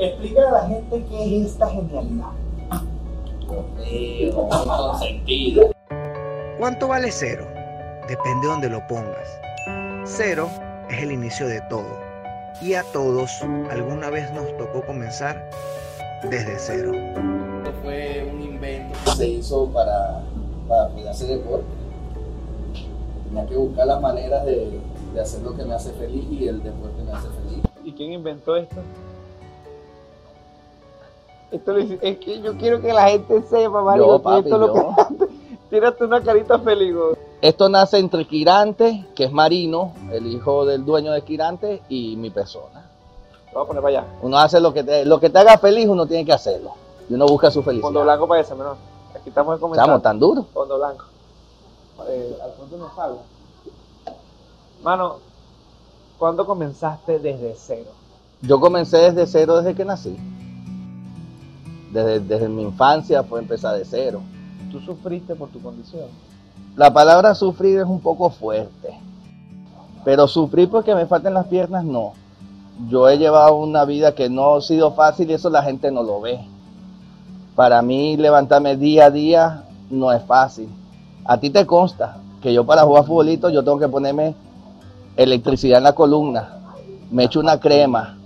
Explícale a la gente qué es esta genialidad. ¿Cuánto vale cero? Depende de donde lo pongas. Cero es el inicio de todo. Y a todos alguna vez nos tocó comenzar desde cero. Fue un invento que se hizo para, para poder hacer deporte. Tenía que buscar las maneras de, de hacer lo que me hace feliz y el deporte me hace feliz. ¿Y quién inventó esto? Esto lo hice- es que yo quiero que la gente sepa, Mario, Yo, que papi, esto lo creaste. Tírate una carita feliz. Esto nace entre Quirante, que es Marino, el hijo del dueño de Quirante, y mi persona. Lo voy a poner para allá. Uno hace lo que te, lo que te haga feliz, uno tiene que hacerlo. Y uno busca su felicidad. Fondo blanco para ese, menor. Aquí estamos comenzando. Estamos tan duros. Fondo blanco. Eh, Alfonso no salga. Mano, ¿cuándo comenzaste desde cero? Yo comencé desde cero desde que nací. Desde, mi infancia fue empezar de cero. ¿Tú sufriste por tu condición? La palabra sufrir es un poco fuerte. Pero sufrir porque me faltan las piernas, no. Yo he llevado una vida que no ha sido fácil y eso la gente no lo ve. Para mí levantarme día a día no es fácil. A ti te consta que yo para jugar futbolito yo tengo que ponerme electricidad en la columna, me echo una crema,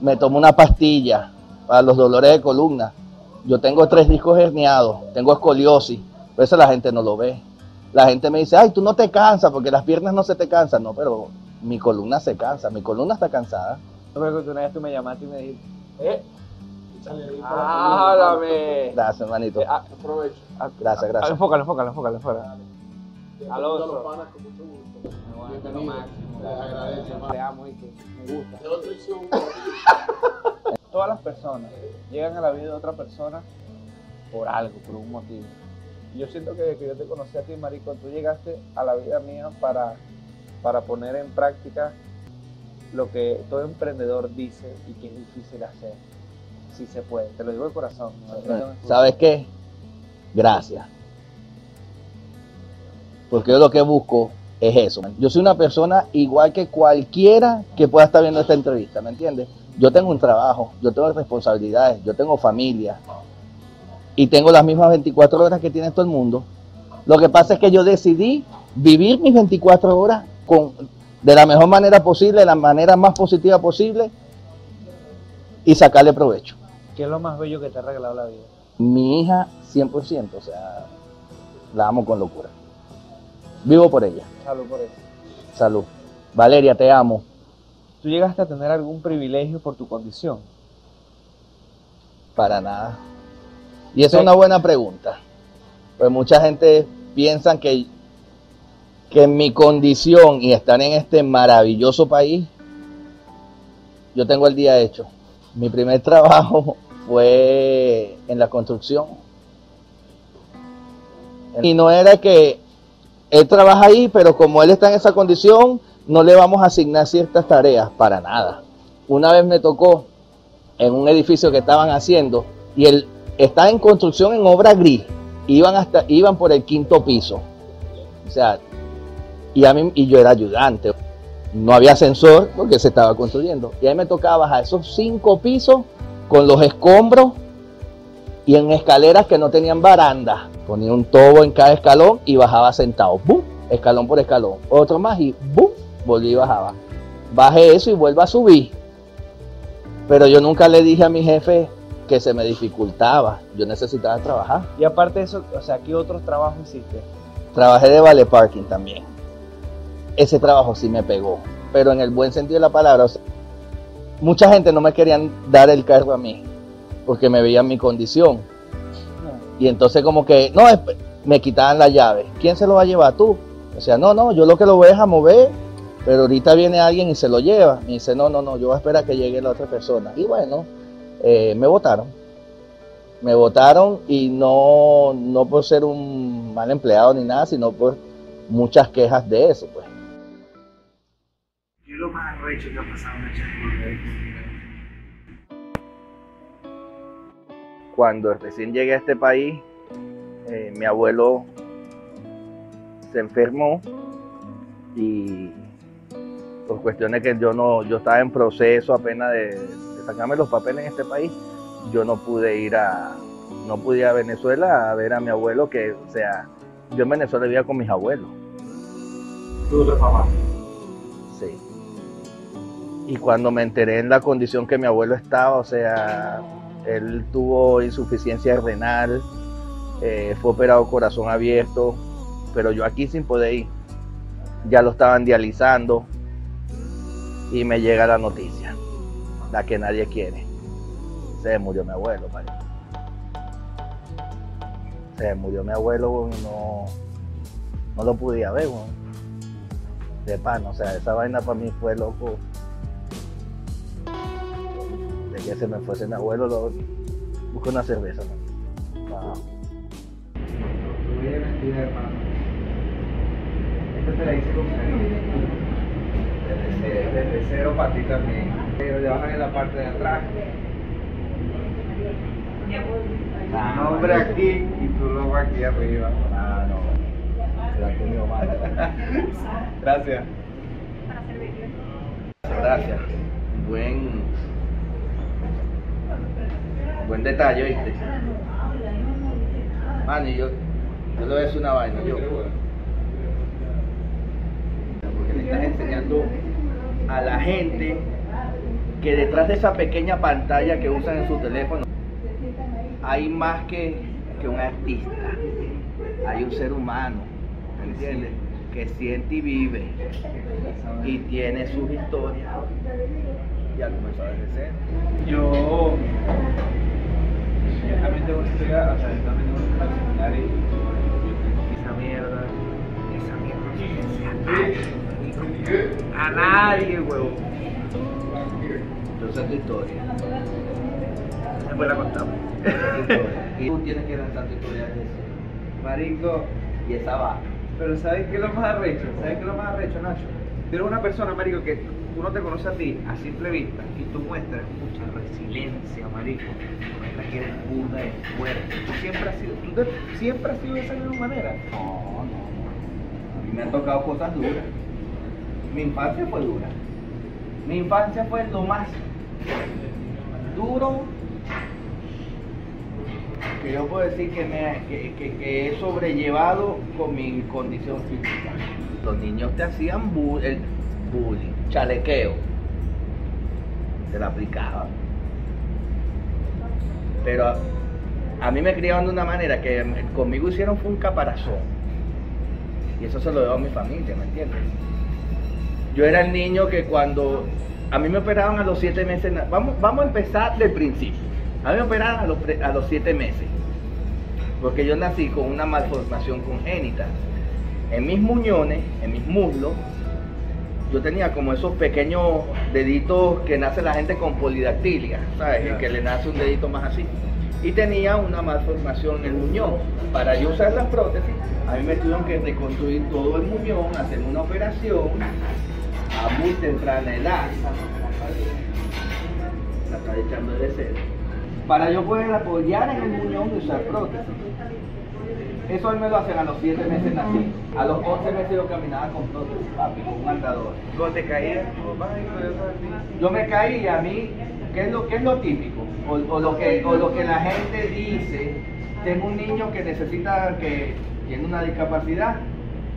me tomo una pastilla para los dolores de columna. Yo tengo tres discos herniados, tengo escoliosis, pero eso la gente no lo ve. La gente me dice, ay, tú no te cansas porque las piernas no se te cansan. No, pero mi columna se cansa, mi columna está cansada. Creo que una vez tú me llamaste y me dijiste, ¿eh? ¡Háblame! Gracias, hermanito. Eh, ah, Aprovecho. ah, Gracias, gracias. Enfócalo, enfócalo, enfócalo, enfócalo. Mucho gusto. Bienvenido. Les agradezco, hermano. Te amo y que me gusta. Todas las personas llegan a la vida de otra persona por algo, por un motivo. Yo siento que, que yo te conocí a ti, Marico, tú llegaste a la vida mía para, para poner en práctica lo que todo emprendedor dice y que es difícil hacer. Si se puede, te lo digo de corazón. ¿Sabes qué? Gracias. Porque yo lo que busco es eso. Yo soy una persona igual que cualquiera que pueda estar viendo esta entrevista, ¿me entiendes? Yo tengo un trabajo, yo tengo responsabilidades, yo tengo familia y tengo las mismas 24 horas que tiene todo el mundo. Lo que pasa es que yo decidí vivir mis 24 horas con, de la mejor manera posible, de la manera más positiva posible y sacarle provecho. ¿Qué es lo más bello que te ha regalado la vida? Mi hija 100%, o sea, la amo con locura. Vivo por ella. Salud por eso. Salud. Valeria, te amo. ¿Tú llegaste a tener algún privilegio por tu condición? Para nada. Y esa Sí. es una buena pregunta. Pues mucha gente piensa que, que en mi condición y estar en este maravilloso país, yo tengo el día hecho. Mi primer trabajo fue en la construcción. Y no era que él trabaja ahí, pero como él está en esa condición, no le vamos a asignar ciertas tareas, para nada. Una vez me tocó en un edificio que estaban haciendo y él está en construcción en obra gris. Iban hasta iban por el quinto piso. O sea, y a mí y yo era ayudante. No había ascensor porque se estaba construyendo. Y a mí me tocaba bajar esos cinco pisos con los escombros y en escaleras que no tenían baranda. Ponía un tobo en cada escalón y bajaba sentado. ¡Bum! Escalón por escalón. Otro más y ¡bum! Volví y bajaba. Bajé eso y vuelvo a subir. Pero yo nunca le dije a mi jefe que se me dificultaba. Yo necesitaba trabajar. Y aparte de eso, o sea, ¿qué otros trabajos hiciste? Trabajé de vale parking también. Ese trabajo sí me pegó, pero en el buen sentido de la palabra. o sea, mucha gente no me querían dar el cargo a mí porque me veían mi condición. Y entonces como que, no, me quitaban la llave. ¿Quién se lo va a llevar tú? O sea, no, no, yo lo que lo voy es a mover, pero ahorita viene alguien y se lo lleva. Me dice, no, no, no, yo voy a esperar que llegue la otra persona. Y bueno, eh, me votaron. Me votaron y no, no por ser un mal empleado ni nada, sino por muchas quejas de eso, pues. ¿Qué es lo más arrecho que ha pasado en? Cuando recién llegué a este país, eh, mi abuelo se enfermó y por cuestiones que yo no, yo estaba en proceso apenas de, sacarme los papeles en este país, yo no pude ir a, no pude ir a Venezuela a ver a mi abuelo, que, o sea, yo en Venezuela vivía con mis abuelos. Tú tu papá. Sí. Y cuando me enteré en la condición que mi abuelo estaba, o sea, él tuvo insuficiencia renal, eh, fue operado corazón abierto, pero yo aquí sin poder ir. Ya lo estaban dializando y me llega la noticia, la que nadie quiere. Se murió mi abuelo, marico. Se murió mi abuelo weón, y no, no lo podía ver, weón. de pan, o sea, esa vaina para mí fue loco. De que se me fuese mi abuelo, lo, busco una cerveza. man. Wow. Te la hice con cero, para ti también. Pero le bajan en la parte de atrás. Nombre aquí y tu logo aquí arriba. Ah, no. Se la comió mal. Gracias. Gracias. Buen. Buen detalle, ¿viste? Mano, yo, yo le voy a una vaina. Yo, porque le estás enseñando a la gente que detrás de esa pequeña pantalla que usan en su teléfono hay más que, que un artista. Hay un ser humano, ¿me entiendes? Que siente y vive y tiene sus historias. Ya comenzó desde cero. Yo. Yo también tengo una historia, o sea, yo también tengo una similar y esa mierda, esa mierda se hace a nadie, huevón. Entonces tu historia. Después la contamos. es. Y tú tienes que lanzar tu historia desde cero. Marico, Y esa va. pero ¿sabes qué es lo más arrecho? ¿Sabes qué es lo más arrecho, Nacho? Tú eres una persona, marico, que tú no te conoces a ti a simple vista y tú muestras mucha resiliencia, marico. Muestras que eres burda de fuerte. Tú siempre has sido, tú te- siempre has sido de esa misma manera. No, no, no. A mí me han tocado cosas duras. Mi infancia fue dura. Mi infancia fue lo más duro que yo puedo decir que, me, que, que- que he sobrellevado con mi condición física. Los niños te hacían bu- el bullying, chalequeo. Te la aplicaban. Pero a, mí me criaban de una manera que conmigo hicieron fue un caparazón. Y eso se lo debo a mi familia, ¿me entiendes? Yo era el niño que cuando a mí me operaban a los siete meses, vamos, vamos a empezar del principio. A mí me operaron a los, a los siete meses, porque yo nací con una malformación congénita. En mis muñones, en mis muslos, yo tenía como esos pequeños deditos que nace la gente con polidactilia, ¿sabes? Que le nace un dedito más así. Y tenía una malformación en el muñón. Para yo usar las prótesis, a mí me tuvieron que reconstruir todo el muñón, hacer una operación a muy temprana edad. La está echando de cero. Para yo poder apoyar en el muñón y usar prótesis. Eso a mí me lo hacen a los 7 meses nací. A los 11 meses yo caminaba con prótesis, papi, con un andador. Cuando te caías, yo me caí y a mí, ¿qué es lo, qué es lo típico? O, o lo que, o lo que la gente dice, tengo un niño que necesita, que tiene una discapacidad,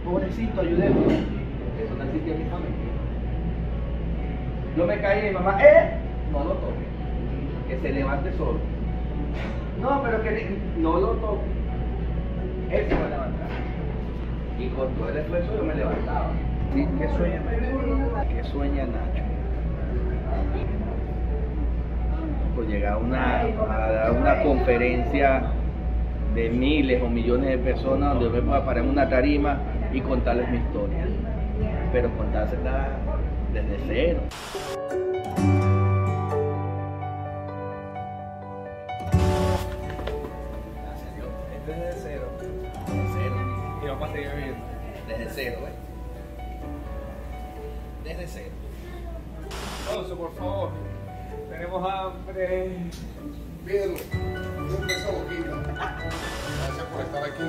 pobrecito, ayúdeme. Eso no existe en mi familia. Yo me caí y mi mamá, ¡eh! No lo toque. Que se levante solo. No, pero que no lo toque. Él se va a levantar. Y con todo el esfuerzo yo me levantaba. ¿Qué sueña Nacho? ¿Qué sueña Nacho? Por llegar a una, a dar una conferencia de miles o millones de personas donde yo me pueda parar en una tarima y contarles mi historia. Pero contársela desde cero. Gracias a Dios. Este es de cero. Desde cero. Y vamos a seguir viviendo. Desde cero, ¿eh? Desde cero. Alonso, por favor. Tenemos hambre. Un beso boquita. Gracias por estar aquí.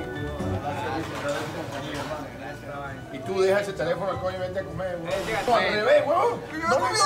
Gracias. Y tú deja ese teléfono al coño y vente a comer, No, al revés, yo no comí.